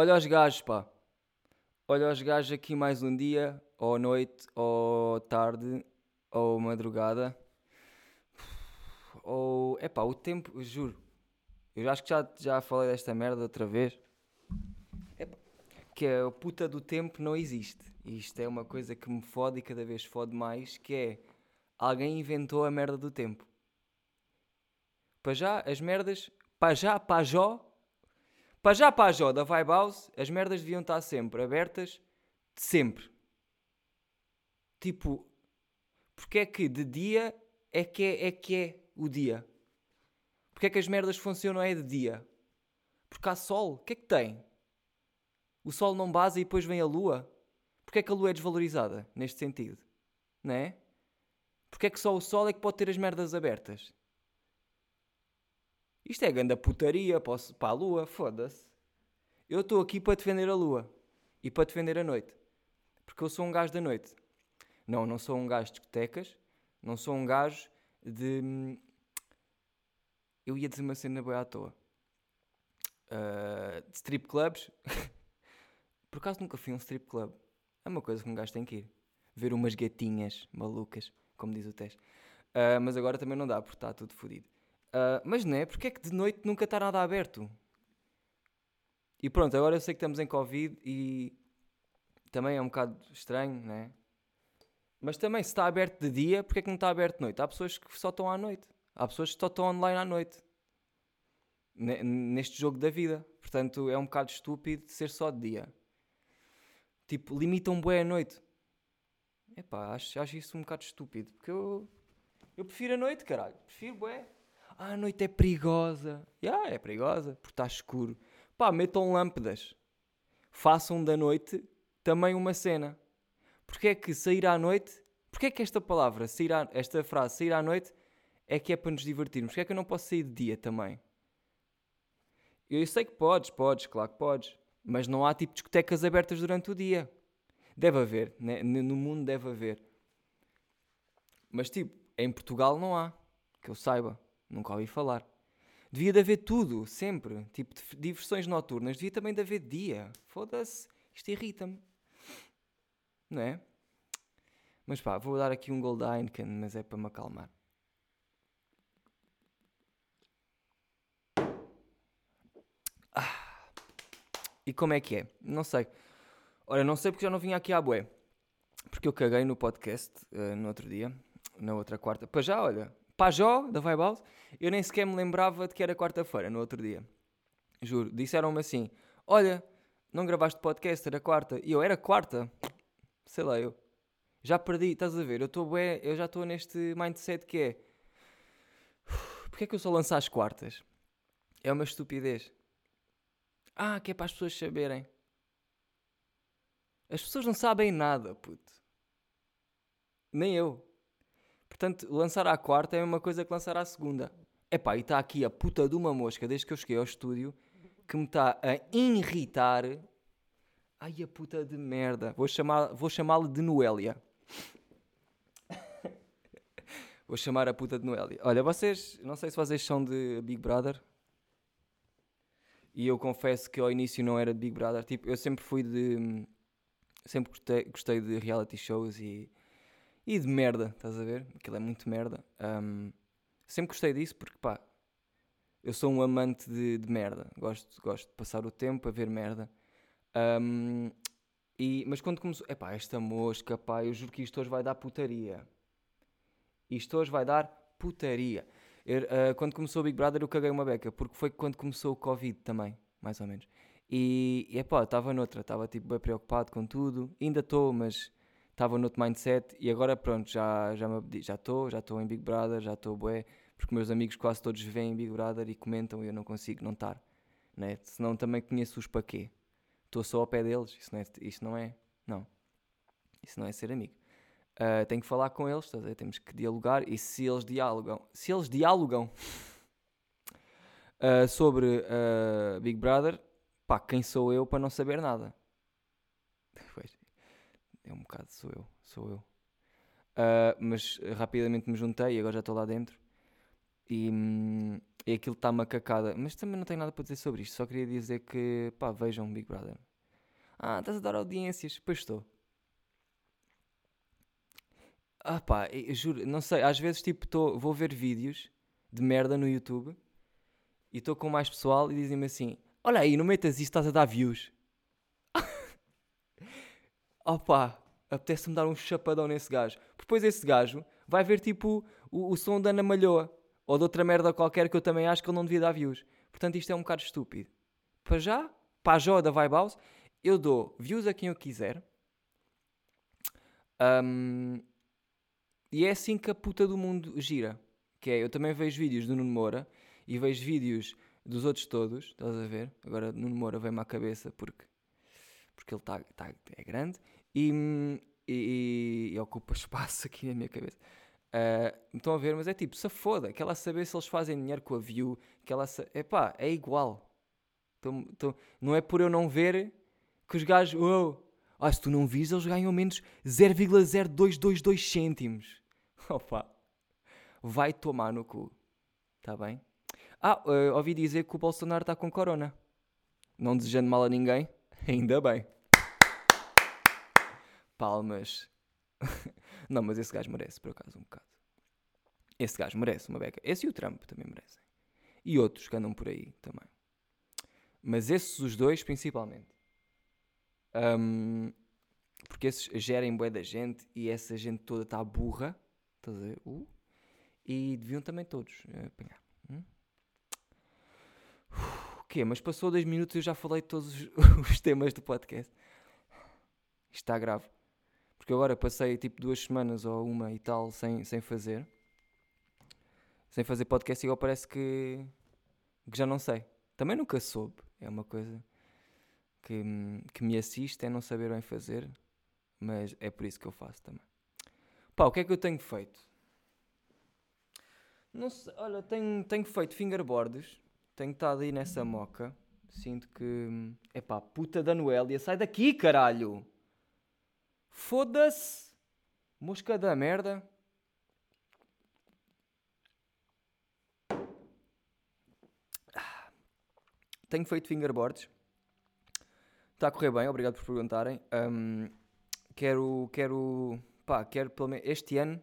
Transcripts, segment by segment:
Olha os gajos, pá. Olha os gajos aqui mais um dia, ou noite, ou tarde, ou madrugada. Ou. É pá, o tempo, juro. Eu acho que já, já falei desta merda outra vez. Epá, que a puta do tempo não existe. Isto é uma coisa que me fode e cada vez fode mais, que é alguém inventou a merda do tempo. Para já, as merdas, para já, para já, para já, para já da Vibe House, as merdas deviam estar sempre abertas, sempre. Tipo, porque é que de dia é que é, é que é o dia? Porque é que as merdas funcionam é de dia? Porque há sol, o que é que tem? O sol não base e depois vem a lua? Porque é que a lua é desvalorizada neste sentido? Não é? Porque é que só o sol é que pode ter as merdas abertas? Isto é ganda putaria posso, para a lua, foda-se. Eu estou aqui para defender a lua e para defender a noite. Porque eu sou um gajo da noite. Não, não sou um gajo de discotecas, não sou um gajo de. Eu ia dizer uma cena boa à toa. Uh, de strip clubs. Por acaso nunca fui a um strip club. É uma coisa que um gajo tem que ir. Ver umas gatinhas malucas, como diz o teste. Uh, mas agora também não dá, porque está tudo fodido. Uh, mas não é? Porque é que de noite nunca está nada aberto? E pronto, agora eu sei que estamos em Covid e também é um bocado estranho, né? Mas também, se está aberto de dia, porque é que não está aberto de noite? Há pessoas que só estão à noite. Há pessoas que só estão online à noite. Neste jogo da vida. Portanto, é um bocado estúpido ser só de dia. Tipo, limitam bué a noite. Epá, acho, acho isso um bocado estúpido. Porque eu, eu prefiro a noite, caralho. Prefiro bué. Ah, a noite é perigosa. Já, yeah, é perigosa, porque está escuro. Pá, metam lâmpadas. Façam da noite também uma cena. Porque é que sair à noite... Porque é que esta palavra, sair à, esta frase, sair à noite, é que é para nos divertirmos? Porque é que eu não posso sair de dia também? Eu sei que podes, podes, claro que podes. Mas não há tipo discotecas abertas durante o dia. Deve haver, né? no mundo deve haver. Mas tipo, em Portugal não há, que eu saiba. Nunca ouvi falar. Devia de haver tudo, sempre. Tipo, diversões noturnas. Devia também de haver dia. Foda-se. Isto irrita-me. Não é? Mas pá, vou dar aqui um gol da Heineken, mas é para me acalmar. Ah. E como é que é? Não sei. Olha, não sei porque já não vinha aqui à bué. Porque eu caguei no podcast uh, no outro dia, na outra quarta. Para já, olha, Pajó, da Vibe eu nem sequer me lembrava de que era quarta-feira, no outro dia. Juro, disseram-me assim: Olha, não gravaste podcast, era quarta. E eu, era quarta? Sei lá, eu. Já perdi, estás a ver? Eu, tô eu já estou neste mindset que é. Porquê é que eu só lanço às quartas? É uma estupidez. Ah, que é para as pessoas saberem. As pessoas não sabem nada, puto. Nem eu. Portanto, lançar à quarta é uma coisa que lançar à segunda. Epá, e está aqui a puta de uma mosca, desde que eu cheguei ao estúdio, que me está a irritar. Ai, a puta de merda. Vou chamar, vou chamá-la de Noélia. vou chamar a puta de Noélia. Olha, vocês, não sei se vocês são de Big Brother. E eu confesso que ao início não era de Big Brother. Tipo, eu sempre fui de. Sempre gostei, gostei de reality shows e e de merda, estás a ver? Aquilo é muito merda. Um, sempre gostei disso porque, pá, eu sou um amante de, de, merda. Gosto, gosto de passar o tempo a ver merda. Um, e, mas quando começou, é pá, esta mosca, pá, eu juro que isto hoje vai dar putaria. Isto hoje vai dar putaria. Eu, uh, quando começou o Big Brother eu caguei uma beca, porque foi quando começou o Covid também, mais ou menos. E, e é pá, estava noutra, estava tipo bem preocupado com tudo. Ainda estou, mas estava noutro mindset e agora pronto, já já já estou, já estou em Big Brother, já estou bué, porque meus amigos quase todos veem Big Brother e comentam e eu não consigo não estar, né? Senão também conheço os para quê. Estou só ao pé deles, isso não é, isso não é, não. Isso não é ser amigo. Uh, tenho que falar com eles, temos que dialogar e se eles dialogam, se eles dialogam uh, sobre uh, Big Brother, pá, quem sou eu para não saber nada? Pois. É um bocado, sou eu, sou eu. Uh, mas rapidamente me juntei e agora já estou lá dentro. E, e aquilo está macacada. Mas também não tenho nada para dizer sobre isto. Só queria dizer que, pá, vejam Big Brother. Ah, estás a dar audiências. Pois estou. Ah pá, juro, não sei, às vezes tipo tô, vou ver vídeos de merda no YouTube e estou com mais pessoal e dizem-me assim: Olha aí, não metas isso, estás a dar views. Opá, apetece-me dar um chapadão nesse gajo. Depois esse gajo vai ver tipo o, o som da Ana Malhoa ou de outra merda qualquer que eu também acho que ele não devia dar views. Portanto, isto é um bocado estúpido. Para já, para a Jó da Vibe House, eu dou views a quem eu quiser. Um, e é assim que a puta do mundo gira. Que é, eu também vejo vídeos do Nuno Moura e vejo vídeos dos outros todos, estás a ver? Agora Nuno Moura vem-me à cabeça porque, porque ele tá, tá, é grande e, e, e, ocupa espaço aqui na minha cabeça. Uh, estão a ver, mas é tipo, se foda, que ela saber se eles fazem dinheiro com a view, que ela é pá, é igual. Tô, não é por eu não ver que os gajos, oh, ah, se tu não vis, eles ganham menos 0,0222 cêntimos. Opa, vai tomar no cu. Está bem? Ah, uh, ouvi dizer que o Bolsonaro está com corona. Não desejando mal a ninguém, ainda bem. Palmas. não, mas esse gajo merece, por acaso, um bocado. Esse gajo merece uma beca. Esse e o Trump também merecem. E outros que andam por aí também. Mas esses, os dois, principalmente. Um, porque esses gerem bué da gente e essa gente toda está burra. Estás a? Uh, e deviam também todos uh, apanhar. Hum? O quê? Mas passou dois minutos e eu já falei todos os, os temas do podcast. Está grave. Porque agora passei tipo duas semanas ou uma e tal sem, sem fazer. Sem fazer podcast e agora parece que, que já não sei. Também nunca soube. É uma coisa que, que me assiste, é não saber bem fazer. Mas é por isso que eu faço também. Pá, o que é que eu tenho feito? Não sei, olha, tenho, tenho feito fingerboards. Tenho estado aí nessa moca. Sinto que. É pá, puta da Noélia, sai daqui, caralho! Foda-se! Mosca da merda. Tenho feito fingerboards. Está a correr bem, obrigado por perguntarem. Um, quero, quero, pá, quero pelo menos este ano.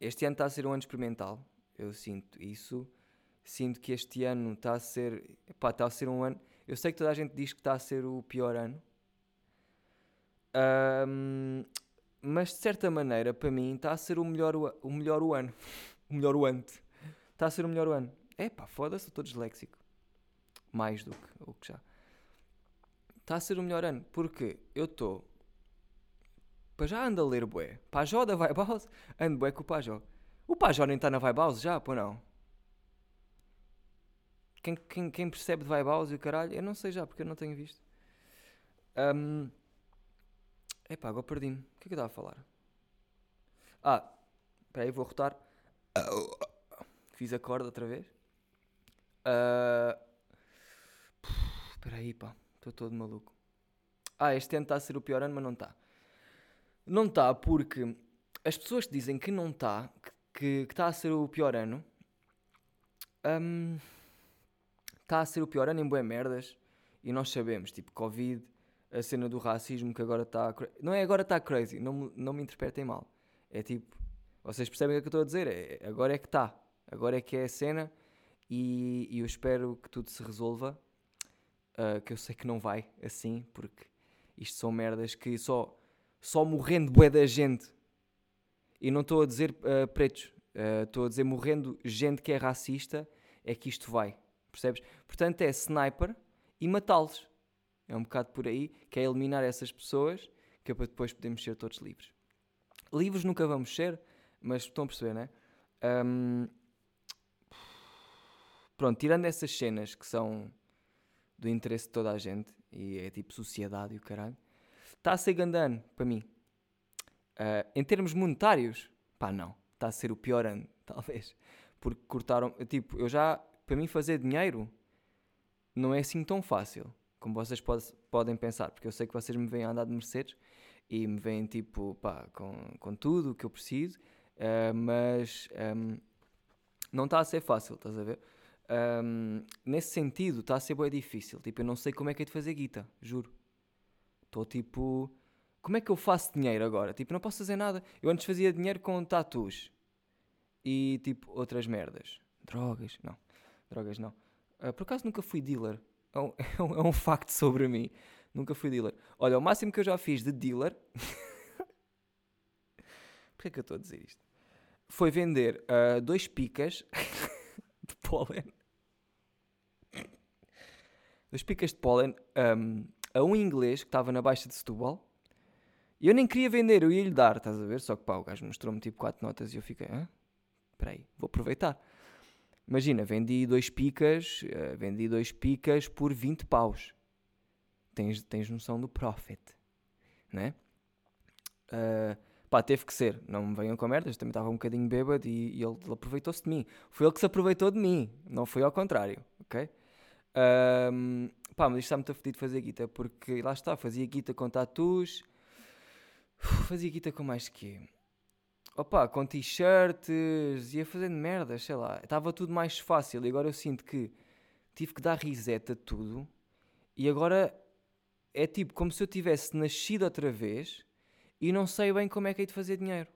Este ano está a ser um ano experimental. Eu sinto isso. Sinto que este ano está a ser, pá, está a ser um ano. Eu sei que toda a gente diz que está a ser o pior ano. Um, mas de certa maneira, para mim, está a ser o melhor, o melhor o ano. o melhor o ante. Está a ser o melhor o ano. É pá, foda-se, estou disléxico. Mais do que o que já. Está a ser o melhor ano. Porque eu estou. Para já ando a ler bué. Pajó da Vibe House. Ando bué com o Pajó. O Pajó nem está na Vibe House já, pô não. Quem, quem, quem percebe de Vibe House e o caralho, eu não sei já, porque eu não tenho visto. Um, epá, agora perdi-me. O que é que eu estava a falar? Ah, espera aí, vou rotar. Fiz a corda outra vez. Uh, aí, pá. Estou todo maluco. Ah, este ano está a ser o pior ano, mas não está. Não está porque as pessoas dizem que não está, que, está a ser o pior ano, um, está a ser o pior ano em boé merdas e nós sabemos, tipo, Covid, a cena do racismo que agora está. Não é agora está crazy, não, não me interpretem mal. É tipo, vocês percebem o que eu estou a dizer? É, agora é que está, agora é que é a cena e, e eu espero que tudo se resolva uh, que eu sei que não vai assim, porque isto são merdas que só, só morrendo bué da gente, e não estou a dizer uh, pretos, estou uh, a dizer morrendo gente que é racista, é que isto vai, percebes? Portanto é sniper e matá-los. É um bocado por aí, que é eliminar essas pessoas, que é para depois podermos ser todos livres. Livres nunca vamos ser, mas estão a perceber, não é? Um, pronto, tirando essas cenas que são do interesse de toda a gente e é tipo sociedade e o caralho. Está a ser gandano para mim. Uh, em termos monetários, pá, não. Está a ser o pior ano, talvez. Porque cortaram. Tipo, eu já. Para mim, fazer dinheiro não é assim tão fácil como vocês pode, podem pensar. Porque eu sei que vocês me veem a andar de Mercedes e me veem, tipo, pá, com, com tudo o que eu preciso. Uh, mas. Um, não está a ser fácil, estás a ver? Um, nesse sentido, está a ser bem difícil. Tipo, eu não sei como é que é de fazer guita, juro. Estou tipo. Como é que eu faço dinheiro agora? Tipo, não posso fazer nada. Eu antes fazia dinheiro com tatus e tipo outras merdas. Drogas, não. Drogas, não. Uh, por acaso nunca fui dealer. É um, é, um, é um, facto sobre mim. Nunca fui dealer. Olha, o máximo que eu já fiz de dealer. Porquê é que eu estou a dizer isto? Foi vender uh, dois picas de pólen. Dois picas de pólen um, a um inglês que estava na Baixa de Setúbal. E eu nem queria vender, eu ia lhe dar, estás a ver? Só que pá, o gajo mostrou-me tipo quatro notas e eu fiquei, hã? Espera aí, vou aproveitar. Imagina, vendi dois picas, uh, vendi dois picas por 20 paus. Tens, tens noção do profit, né? Uh, pá, teve que ser. Não me venham com merdas, também estava um bocadinho bêbado e, e ele, ele aproveitou-se de mim. Foi ele que se aproveitou de mim, não foi ao contrário, ok? Um, pá, mas isto está muito fedido fazer guita, porque lá está, fazia guita com tatus, fazia guita com mais que opa, com t-shirts, ia fazendo merdas, sei lá, estava tudo mais fácil e agora eu sinto que tive que dar reset a tudo e agora é tipo como se eu tivesse nascido outra vez e não sei bem como é que hei de fazer dinheiro.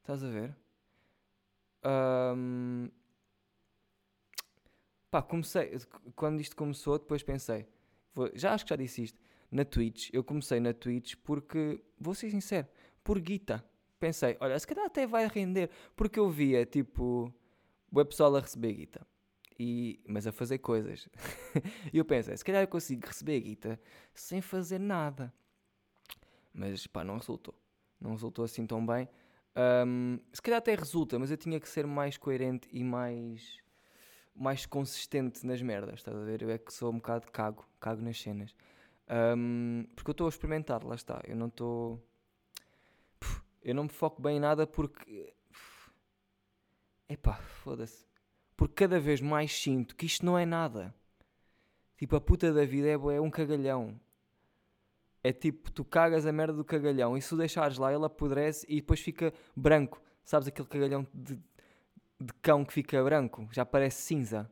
Estás a ver? Um, pá, comecei, quando isto começou, depois pensei, vou, já acho que já disse isto, na Twitch, eu comecei na Twitch porque, vou ser sincero, por guita pensei, olha, se calhar até vai render, porque eu via, tipo, o pessoal a receber guita, e, mas a fazer coisas. e eu pensei, se calhar eu consigo receber guita sem fazer nada. Mas, pá, não resultou. Não resultou assim tão bem. Um, se calhar até resulta, mas eu tinha que ser mais coerente e mais mais consistente nas merdas, estás a ver? Eu é que sou um bocado cago, cago nas cenas. Um, porque eu estou a experimentar, lá está. Eu não estou eu não me foco bem em nada porque. Epá, foda-se. Porque cada vez mais sinto que isto não é nada. Tipo, a puta da vida é, é um cagalhão. É tipo, tu cagas a merda do cagalhão e se o deixares lá ele apodrece e depois fica branco. Sabes aquele cagalhão de, de cão que fica branco? Já parece cinza.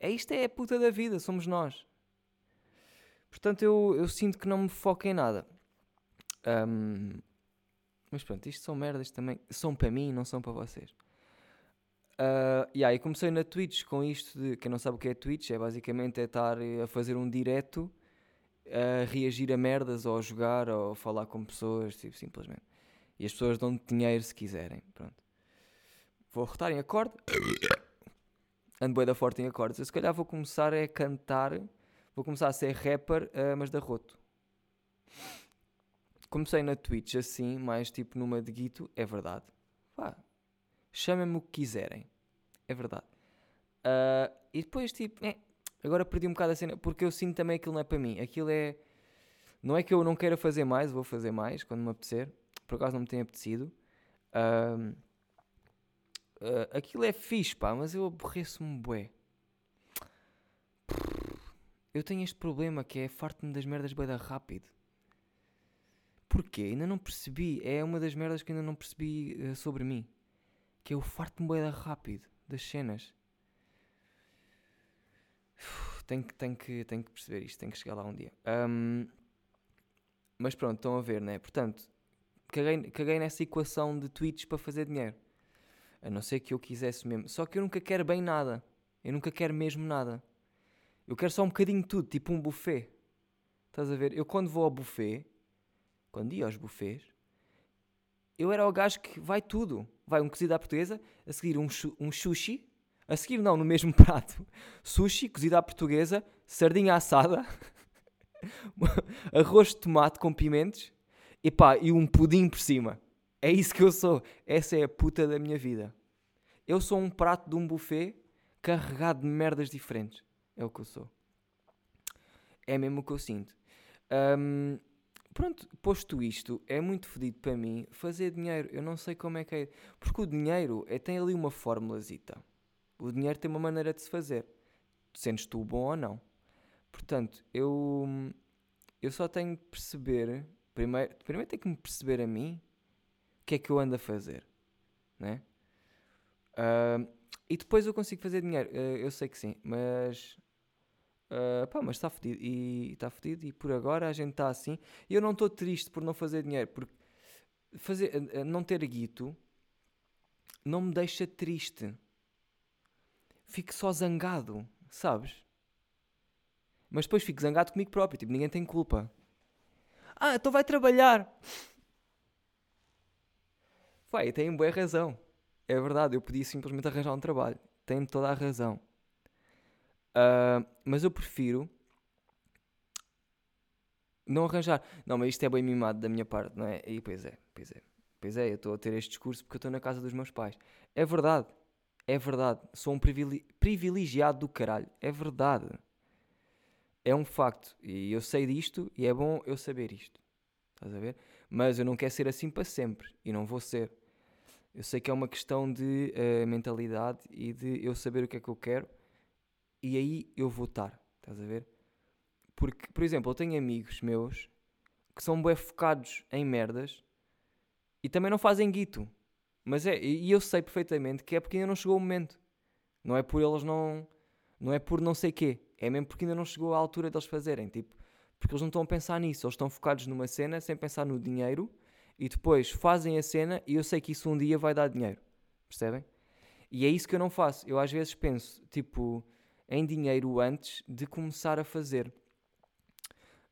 É isto é a puta da vida, somos nós. Portanto, eu, eu sinto que não me foco em nada. Um, mas pronto, isto são merdas também. São para mim, não são para vocês. Uh, e aí comecei na Twitch com isto de quem não sabe o que é Twitch, é basicamente é estar a fazer um direto, a reagir a merdas ou a jogar ou a falar com pessoas, tipo, simplesmente. E as pessoas dão dinheiro se quiserem. Pronto. Vou rotar em acorde. Ando da forte em acordes. Eu se calhar vou começar a cantar. Vou começar a ser rapper, uh, mas da roto comecei na Twitch assim, mais tipo numa de guito, é verdade. Pá, chamem-me o que quiserem, é verdade. Uh, e depois, tipo, é, agora perdi um bocado a cena, porque eu sinto também que aquilo não é para mim. Aquilo é. Não é que eu não queira fazer mais, vou fazer mais quando me apetecer. Por acaso não me tem apetecido. Uh, uh, aquilo é fixe, pá, mas eu aborreço-me bué. Eu tenho este problema que é farto-me das merdas bué da rápido. Porquê? Ainda não percebi. É uma das merdas que ainda não percebi uh, sobre mim. Que é o farto-me boeda rápido das cenas. tenho, tenho, que, tenho que perceber isto, tenho que chegar lá um dia. Um, mas pronto, estão a ver, né? Portanto, caguei, caguei nessa equação de tweets para fazer dinheiro. A não ser que eu quisesse mesmo. Só que eu nunca quero bem nada. Eu nunca quero mesmo nada. Eu quero só um bocadinho de tudo, tipo um buffet. Estás a ver? Eu quando vou ao buffet, quando ia aos buffets, eu era o gajo que vai tudo. Vai um cozido à portuguesa, a seguir um, um sushi, a seguir não, no mesmo prato, sushi, cozido à portuguesa, sardinha assada, arroz de tomate com pimentos e pá, e um pudim por cima. É isso que eu sou. Essa é a puta da minha vida. Eu sou um prato de um buffet carregado de merdas diferentes. É o que eu sou. É mesmo o que eu sinto. Um, pronto, posto isto, é muito fedido para mim fazer dinheiro. Eu não sei como é que é. Porque o dinheiro é, tem ali uma formulazita. O dinheiro tem uma maneira de se fazer. Sentes tu bom ou não. Portanto, eu, eu só tenho que perceber. Primeiro, primeiro tenho que me perceber a mim o que é que eu ando a fazer. Né? Uh, e depois eu consigo fazer dinheiro. Uh, eu sei que sim, mas. Uh, pá, mas está fodido. E está fodido. E por agora a gente está assim. E eu não estou triste por não fazer dinheiro. Porque fazer, uh, não ter guito não me deixa triste. Fico só zangado, sabes? Mas depois fico zangado comigo próprio. Tipo, ninguém tem culpa. Ah, então vai trabalhar. Vai, tem boa razão. É verdade, eu podia simplesmente arranjar um trabalho. Tem toda a razão. Uh, mas eu prefiro não arranjar. Não, mas isto é bem mimado da minha parte, não é? E pois é, pois é. Pois é, eu estou a ter este discurso porque eu estou na casa dos meus pais. É verdade. É verdade. Sou um privilegiado do caralho. É verdade. É um facto. E eu sei disto e é bom eu saber isto. Estás a ver? Mas eu não quero ser assim para sempre. E não vou ser. Eu sei que é uma questão de uh, mentalidade e de eu saber o que é que eu quero e aí eu vou estar, estás a ver? Porque, por exemplo, eu tenho amigos meus que são bem focados em merdas e também não fazem guito. Mas é, e eu sei perfeitamente que é porque ainda não chegou o momento. Não é por eles não. Não é por não sei quê. É mesmo porque ainda não chegou a altura deles fazerem. Tipo, porque eles não estão a pensar nisso. Eles estão focados numa cena sem pensar no dinheiro e depois fazem a cena e eu sei que isso um dia vai dar dinheiro. Percebem? E é isso que eu não faço. Eu às vezes penso, tipo, em dinheiro antes de começar a fazer.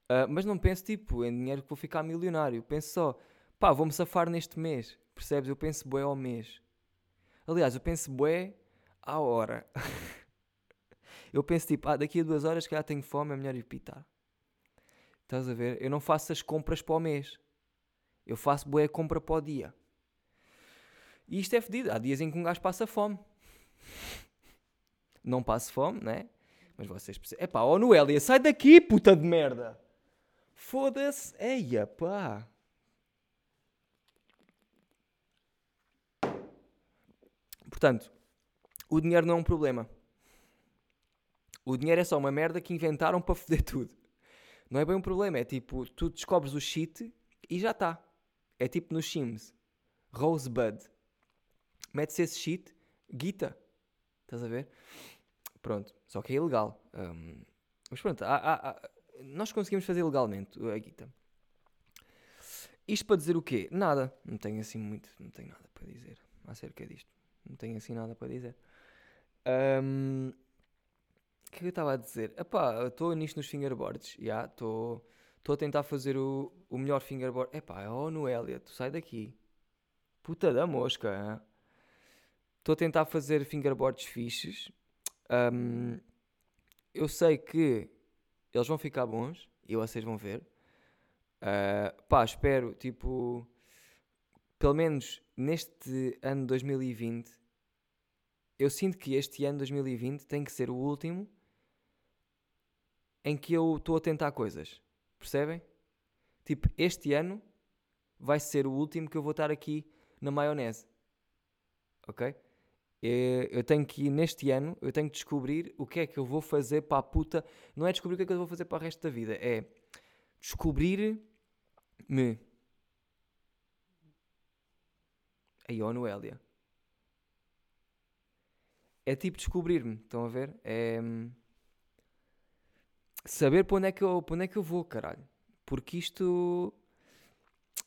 Uh, mas não penso, tipo, em dinheiro que vou ficar milionário. Penso só, pá, vou-me safar neste mês. Percebes? Eu penso bué ao mês. Aliás, eu penso bué à hora. eu penso, tipo, ah, daqui a duas horas que já tenho fome, é melhor ir pitar. Estás a ver? Eu não faço as compras para o mês. Eu faço boa compra para o dia. E isto é fedido. Há dias em que um gajo passa fome. Não passo fome, né? Mas vocês percebem. Epá, ó Noélia, sai daqui, puta de merda! Foda-se. Eia, pá. Portanto, o dinheiro não é um problema. O dinheiro é só uma merda que inventaram para foder tudo. Não é bem um problema, é tipo, tu descobres o shit e já está. É tipo nos Sims. Rosebud. Mete-se esse shit, guita. Estás a ver? Pronto. Só que é ilegal. Um, mas pronto, há, há, há, nós conseguimos fazer legalmente a guita. Isto para dizer o quê? Nada. Não tenho assim muito. Não tenho nada para dizer acerca disto. Não tenho assim nada para dizer. Um, o que é que eu estava a dizer? Epá, estou nisto nos fingerboards. Já, yeah, estou a tentar fazer o, o melhor fingerboard. Epá, oh Noélia, tu sai daqui. Puta da mosca. Estou a tentar fazer fingerboards fixes. Um, eu sei que eles vão ficar bons e vocês vão ver. Uh, pá, espero, tipo, pelo menos neste ano 2020, eu sinto que este ano 2020 tem que ser o último em que eu estou a tentar coisas. Percebem? Tipo, este ano vai ser o último que eu vou estar aqui na maionese. Ok? Eu tenho que ir neste ano, eu tenho que descobrir o que é que eu vou fazer para a puta. Não é descobrir o que é que eu vou fazer para o resto da vida, é descobrir-me. Aí, ó, Noélia. É tipo descobrir-me, estão a ver? É hum, saber para onde, é que eu, para onde é que eu vou, caralho. Porque isto.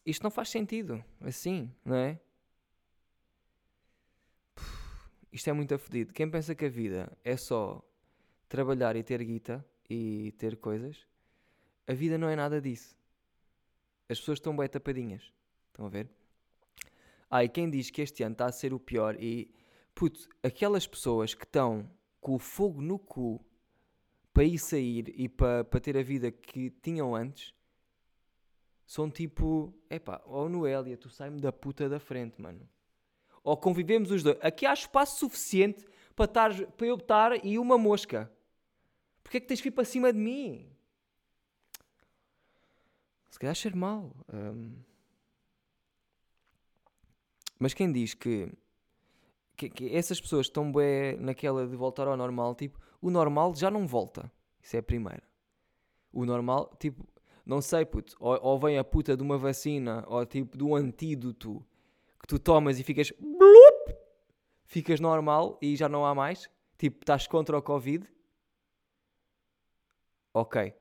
Isto não faz sentido. Assim, não é? Isto é muito afodido. Quem pensa que a vida é só trabalhar e ter guita e ter coisas, a vida não é nada disso. As pessoas estão bem tapadinhas. Estão a ver? Ah, e quem diz que este ano está a ser o pior e. Puto, aquelas pessoas que estão com o fogo no cu para ir sair e para, para ter a vida que tinham antes são tipo, epá, ó oh Noélia, tu sai-me da puta da frente, mano. Ou convivemos os dois. Aqui há espaço suficiente para, tar, para eu estar e uma mosca. Porquê é que tens que ir para cima de mim? Se calhar ser mal. Um... Mas quem diz que, que, que essas pessoas estão bem naquela de voltar ao normal, tipo, o normal já não volta. Isso é a primeira. O normal, tipo, não sei, puto, ou, ou vem a puta de uma vacina, ou tipo um antídoto que tu tomas e ficas. Blup, ficas normal e já não há mais, tipo, estás contra o Covid, ok.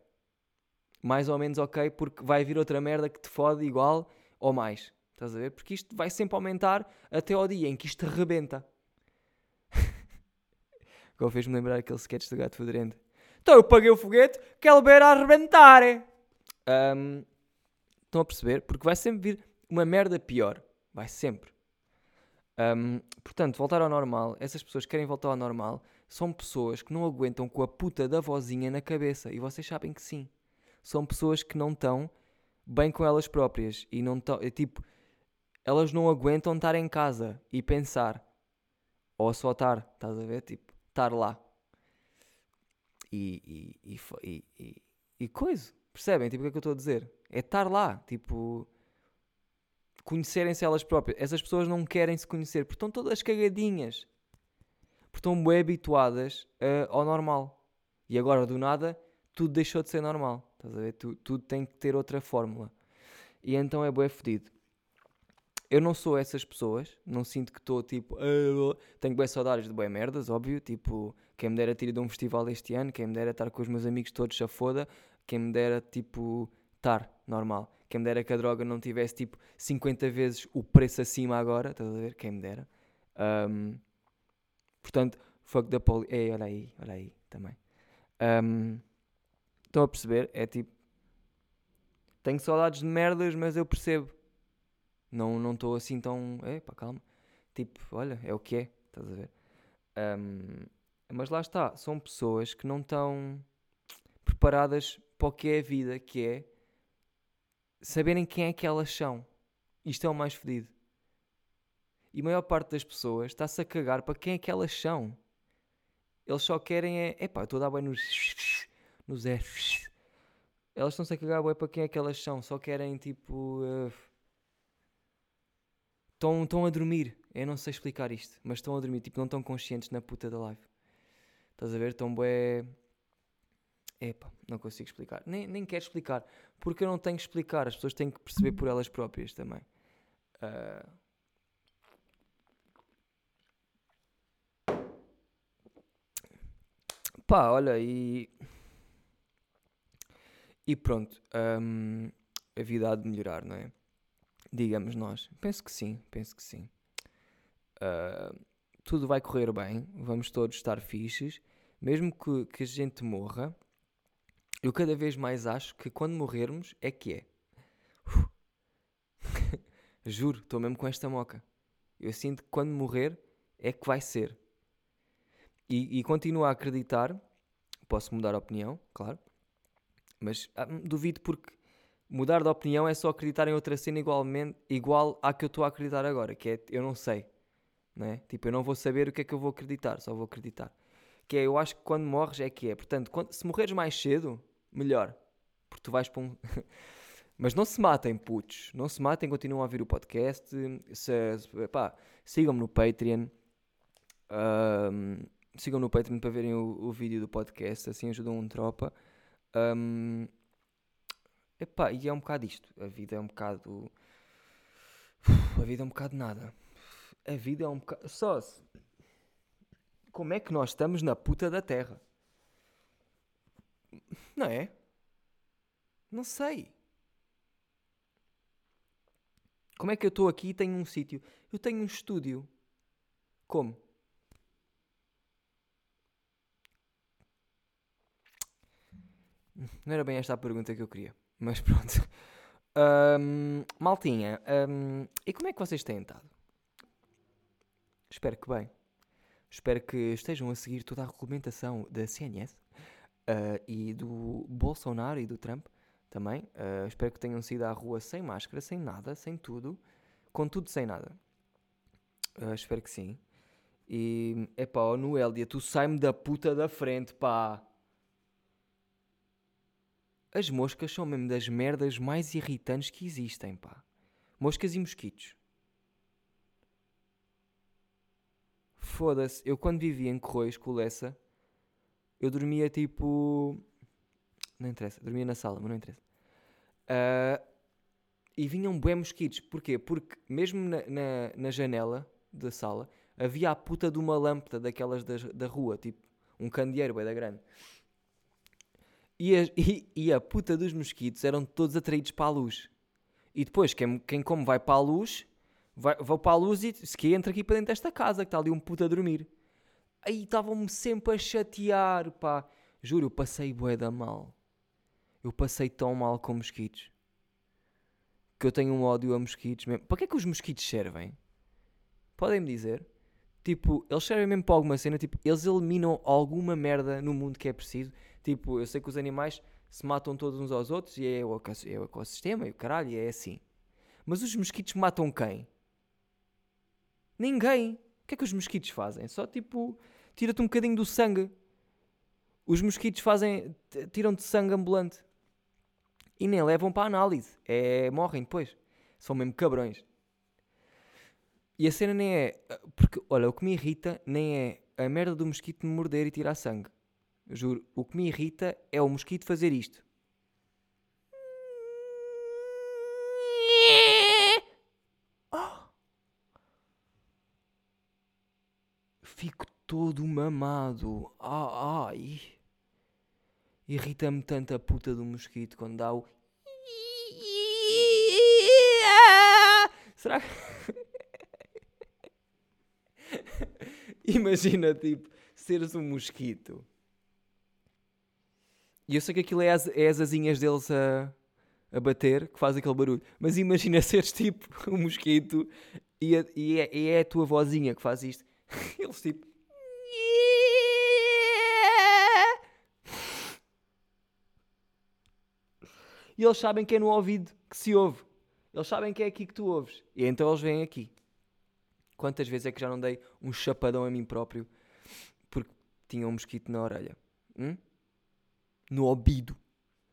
Mais ou menos ok, porque vai vir outra merda que te fode igual ou mais. Estás a ver? Porque isto vai sempre aumentar até ao dia em que isto rebenta. Agora fez-me lembrar aquele sketch do gato fedorento. Então eu paguei o foguete, quero ver a arrebentar. Um, estão a perceber? Porque vai sempre vir uma merda pior. Vai sempre. Um, portanto, voltar ao normal. Essas pessoas que querem voltar ao normal são pessoas que não aguentam com a puta da vozinha na cabeça. E vocês sabem que sim. São pessoas que não estão bem com elas próprias. E não estão. É tipo, elas não aguentam estar em casa e pensar. Ou só estar, estás a ver? Tipo, estar lá. E, e, e, e, e coisa. Percebem? Tipo, o que é que eu estou a dizer? É estar lá. Tipo, conhecerem-se elas próprias. Essas pessoas não querem se conhecer, porque estão todas cagadinhas. Porque estão bem habituadas uh, ao normal. E agora, do nada, tudo deixou de ser normal. Estás a ver? Tu, tudo tem que ter outra fórmula. E então é bué fedido. Eu não sou essas pessoas, não sinto que estou tipo. Uh, tenho bem saudades de boas merdas, óbvio. Tipo, quem me dera ter ido a um festival este ano, quem me dera estar com os meus amigos todos a foda, quem me dera tipo estar normal. Quem me dera que a droga não tivesse tipo 50 vezes o preço acima agora, estás a ver? Quem me dera. Um, portanto, fuck the poli. Ei, olha aí, olha aí também. Um, a perceber? É tipo. Tenho saudades de merdas, mas eu percebo não estou assim tão. Epá, calma. Tipo, olha, é o que é. Estás a ver? Um, mas lá está. São pessoas que não estão preparadas para o que é a vida, que é saberem quem é que elas são. Isto é o mais fedido. E a maior parte das pessoas está-se a cagar para quem é que elas são. Eles só querem é. Epá, estou a dar bem nos. nos F. Elas estão-se a cagar bem para quem é que elas são. Só querem tipo. Uh, estão, estão a dormir. Eu não sei explicar isto, mas estão a dormir. Tipo, não estão conscientes na puta da live. Estás a ver? Estão bué. Epá, não consigo explicar. Nem, nem quero explicar. Porque eu não tenho que explicar. As pessoas têm que perceber por elas próprias também. Uh... Pá, olha, e. E pronto. Um, a vida há de melhorar, não é? Digamos nós. Penso que sim, penso que sim. Uh, tudo vai correr bem, vamos todos estar fixes. Mesmo que, que a gente morra, eu cada vez mais acho que quando morrermos é que é. Juro, estou mesmo com esta moca. Eu sinto que quando morrer é que vai ser. E, e continuo a acreditar. Posso mudar a opinião, claro. Mas ah, duvido porque mudar de opinião é só acreditar em outra cena igualmente, igual à que eu estou a acreditar agora, que é eu não sei. Não é? Tipo, eu não vou saber o que é que eu vou acreditar, só vou acreditar. Que é, eu acho que quando morres é que é. Portanto, quando, se morreres mais cedo, melhor. Porque tu vais para um. Mas não se matem, putos. Não se matem, continuem a ouvir o podcast. Se, se, pá, sigam-me no Patreon. Um, sigam no Patreon para verem o, o, vídeo do podcast. Assim ajudam um tropa. Um, Epá, e é um bocado isto. A vida é um bocado. A vida é um bocado nada. A vida é um bocado. Só se. Como é que nós estamos na puta da terra? Não é? Não sei. Como é que eu estou aqui e tenho um sítio? Eu tenho um estúdio. Como? Não era bem esta a pergunta que eu queria. Mas pronto. Um, maltinha, um, e como é que vocês têm estado? Espero que bem. Espero que estejam a seguir toda a regulamentação da CNS uh, e do Bolsonaro e do Trump também. Uh, espero que tenham sido à rua sem máscara, sem nada, sem tudo. Com tudo sem nada. Uh, espero que sim. E, é pá, Noélia, tu sai-me da puta da frente, pá. As moscas são mesmo das merdas mais irritantes que existem, pá. Moscas e mosquitos. Foda-se, eu quando vivia em Corroios com o Lessa, eu dormia tipo. Não interessa, dormia na sala, mas não interessa. Uh, e vinham bué mosquitos. Porquê? Porque mesmo na, na, na, janela da sala havia a puta de uma lâmpada daquelas das, da rua, tipo um candeeiro bem da grande. E a, e, e a puta dos mosquitos eram todos atraídos para a luz. E depois, quem, quem como vai para a luz, vai, vou para a luz e se que entra aqui para dentro desta casa, que está ali um puta a dormir. Aí estavam-me sempre a chatear, pá. Juro, eu passei bué da mal. Eu passei tão mal com mosquitos. Que eu tenho um ódio a mosquitos mesmo. Para que é que os mosquitos servem? Podem-me dizer? Tipo, eles servem mesmo para alguma cena, tipo, eles eliminam alguma merda no mundo que é preciso. Tipo, eu sei que os animais se matam todos uns aos outros e é o, é o ecossistema e o caralho, é assim. Mas os mosquitos matam quem? Ninguém. Que é que os mosquitos fazem? Só tipo, tira-te um bocadinho do sangue. Os mosquitos fazem, tiram-te sangue ambulante. E nem levam para a análise. É, morrem depois. São mesmo cabrões. E a cena nem é. Porque, olha, o que me irrita nem é a merda do mosquito me morder e tirar sangue. Juro, o que me irrita é o mosquito fazer isto. Fico todo mamado. Ah, ai. Irrita-me tanto a puta do mosquito quando dá o. Será que. Imagina, tipo, seres um mosquito. E eu sei que aquilo é as, é as asinhas deles a, a bater que faz aquele barulho. Mas imagina seres tipo um mosquito e, a, e, é, e é a tua vozinha que faz isto. Eles tipo. E eles sabem que é no ouvido que se ouve. Eles sabem que é aqui que tu ouves. E então eles vêm aqui. Quantas vezes é que já não dei um chapadão a mim próprio porque tinha um mosquito na orelha? Hum? No ouvido.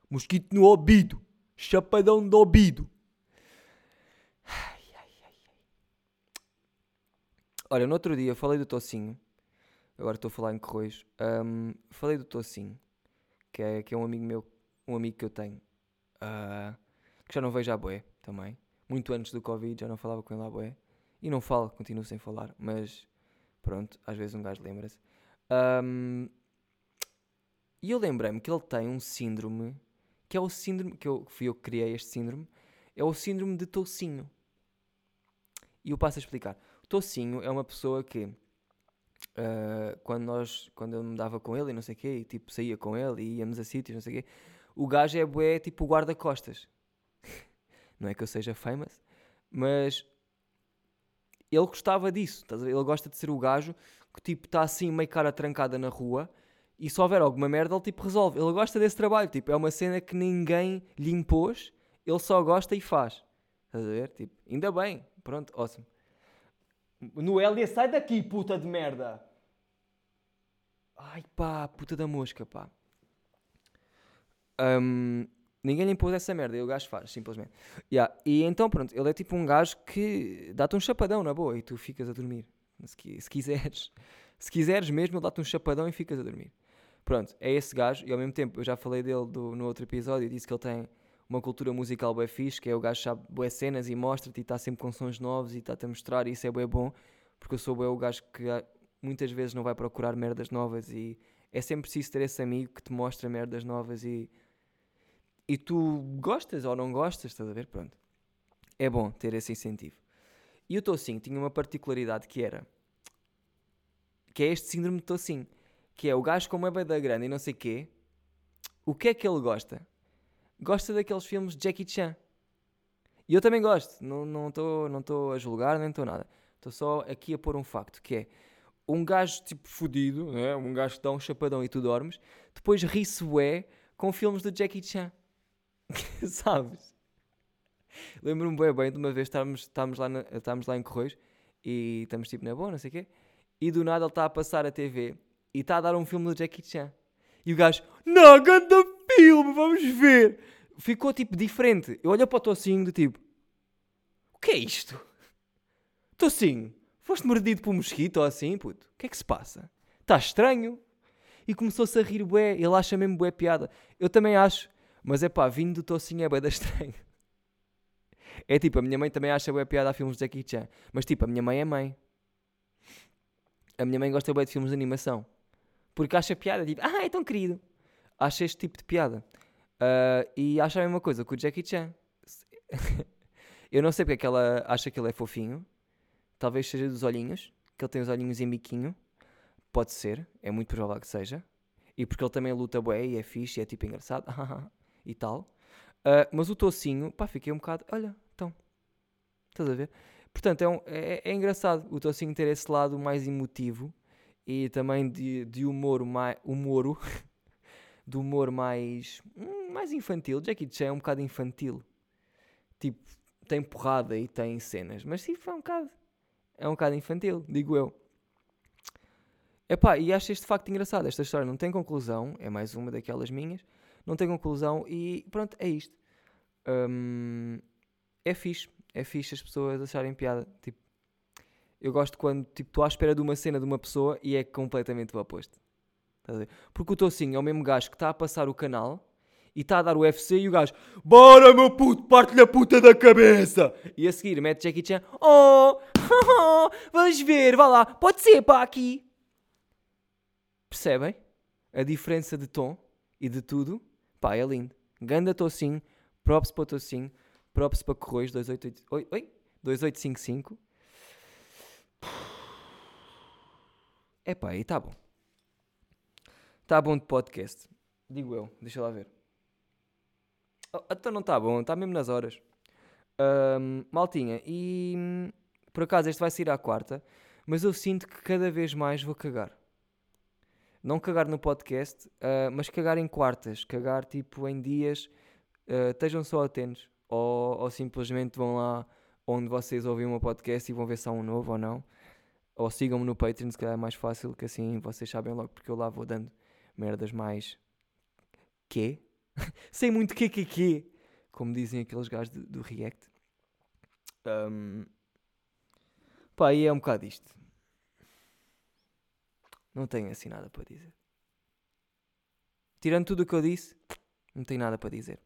Mosquito no ouvido. Chapadão do ouvido. Ai, ai, ai, Olha, no outro dia falei do tocinho. Agora estou a falar em correios. Um, falei do tocinho. Que é, que é um amigo meu. Um amigo que eu tenho. Uh, que já não vejo a boé também. Muito antes do Covid já não falava com ele a boé. E não falo, continuo sem falar. Mas pronto, às vezes um gajo lembra-se. Um, e eu lembrei-me que ele tem um síndrome, que é o síndrome, que eu, fui eu que criei este síndrome, é o síndrome de toucinho. E eu passo a explicar. O toucinho é uma pessoa que, uh, quando nós, quando eu me dava com ele e não sei o quê, e tipo saía com ele e íamos a sítios, não sei o quê, o gajo é bué, tipo guarda-costas. não é que eu seja famous, mas ele gostava disso, ele gosta de ser o gajo que tipo está assim meio cara trancada na rua e se houver alguma merda, ele tipo resolve. Ele gosta desse trabalho. Tipo, é uma cena que ninguém lhe impôs, ele só gosta e faz. Estás a ver? Tipo, ainda bem. Pronto, awesome. Noélia, sai daqui, puta de merda. Ai pá, puta da mosca, pá. Um, ninguém lhe impôs essa merda e o gajo faz, simplesmente. Yeah. E então, pronto, ele é tipo um gajo que dá-te um chapadão na boa e tu ficas a dormir. Se, se quiseres. Se quiseres mesmo, ele dá-te um chapadão e ficas a dormir. Pronto, é esse gajo, e ao mesmo tempo eu já falei dele do, no outro episódio, disse que ele tem uma cultura musical bem fixe, que é o gajo sabe boas cenas e mostra-te e está sempre com sons novos e está-te a mostrar e isso é bem bom, porque eu sou bem o gajo que ah, muitas vezes não vai procurar merdas novas e é sempre preciso ter esse amigo que te mostra merdas novas e, e tu gostas ou não gostas, estás a ver? Pronto. É bom ter esse incentivo. E o Tocinho tinha uma particularidade que era que é este síndrome de Tocinho que é o gajo com uma banda grande e não sei quê, o que é que ele gosta? Gosta daqueles filmes de Jackie Chan. E eu também gosto, não estou não não a julgar nem estou nada. Estou só aqui a pôr um facto, que é um gajo tipo fodido, né? um gajo um chapadão e tu dormes, depois ri-se bué com filmes do Jackie Chan. Sabes? Lembro-me bem bem de uma vez estávamos, estávamos, lá, na, estávamos lá em Correios e estamos tipo na boa, não sei o quê, e do nada ele está a passar a TV e está a dar um filme do Jackie Chan. E o gajo, não, ganda filme, vamos ver. Ficou tipo diferente. Eu olho para o Tocinho do tipo, o que é isto? Tocinho, foste mordido por um mosquito ou assim, puto? O que é que se passa? Está estranho. E começou-se a rir bué, ele acha mesmo bué piada. Eu também acho, mas é pá, vindo do Tocinho é bué da estranho. É tipo, a minha mãe também acha bué piada a filmes de Jackie Chan. Mas tipo, a minha mãe é mãe. A minha mãe gosta bem de filmes de animação. Porque acha piada, tipo, ah, é tão querido. Acha este tipo de piada. Uh, e acha a mesma coisa com o Jackie Chan. Eu não sei porque é que ela acha que ele é fofinho. Talvez seja dos olhinhos, que ele tem os olhinhos em biquinho. Pode ser, é muito provável que seja. E porque ele também luta bué e é fixe e é tipo engraçado. e tal. Uh, mas o tocinho, pá, fiquei um bocado. Olha, então. Estás a ver? Portanto, é, um, é, é engraçado o tocinho ter esse lado mais emotivo e também de, de humor mais. Humoro. de humor mais. Hum, mais infantil. Jackie Chan é um bocado infantil. Tipo, tem porrada e tem cenas. Mas sim, foi um bocado. É um bocado infantil, digo eu. Epá, e acho este facto engraçado. Esta história não tem conclusão. É mais uma daquelas minhas. Não tem conclusão e pronto, é isto. Um, é fixe. É fixe as pessoas acharem piada. Tipo, eu gosto quando tipo, estou à espera de uma cena de uma pessoa e é completamente o oposto. Porque o Tocinho é o mesmo gajo que está a passar o canal e está a dar o UFC e o gajo Bora meu puto, parte-lhe a puta da cabeça! E a seguir mete Jackie Chan Oh, vamos ver, vá lá, pode ser para aqui. Percebem? A diferença de tom e de tudo. Pá, é lindo. Ganda Tocinho, props para o Tocinho, props para Corroios 28... Oi, oi? 2855. Epá, aí tá bom. Tá bom de podcast. Digo eu, deixa lá ver. Oh, então não está bom, está mesmo nas horas. Um, maltinha, e por acaso este vai sair à quarta, mas eu sinto que cada vez mais vou cagar. Não cagar no podcast, uh, mas cagar em quartas, cagar tipo em dias, uh, estejam só atentos, ou, ou, simplesmente vão lá onde vocês ouvem um podcast e vão ver se há um novo ou não. Ou sigam-me no Patreon, se calhar é mais fácil, que assim vocês sabem logo, porque eu lá vou dando merdas mais. Quê? Sem muito QQQ, como dizem aqueles gajos do, do React. Um, pá, e é um bocado isto. Não tenho assim nada para dizer. Tirando tudo o que eu disse, não tenho nada para dizer.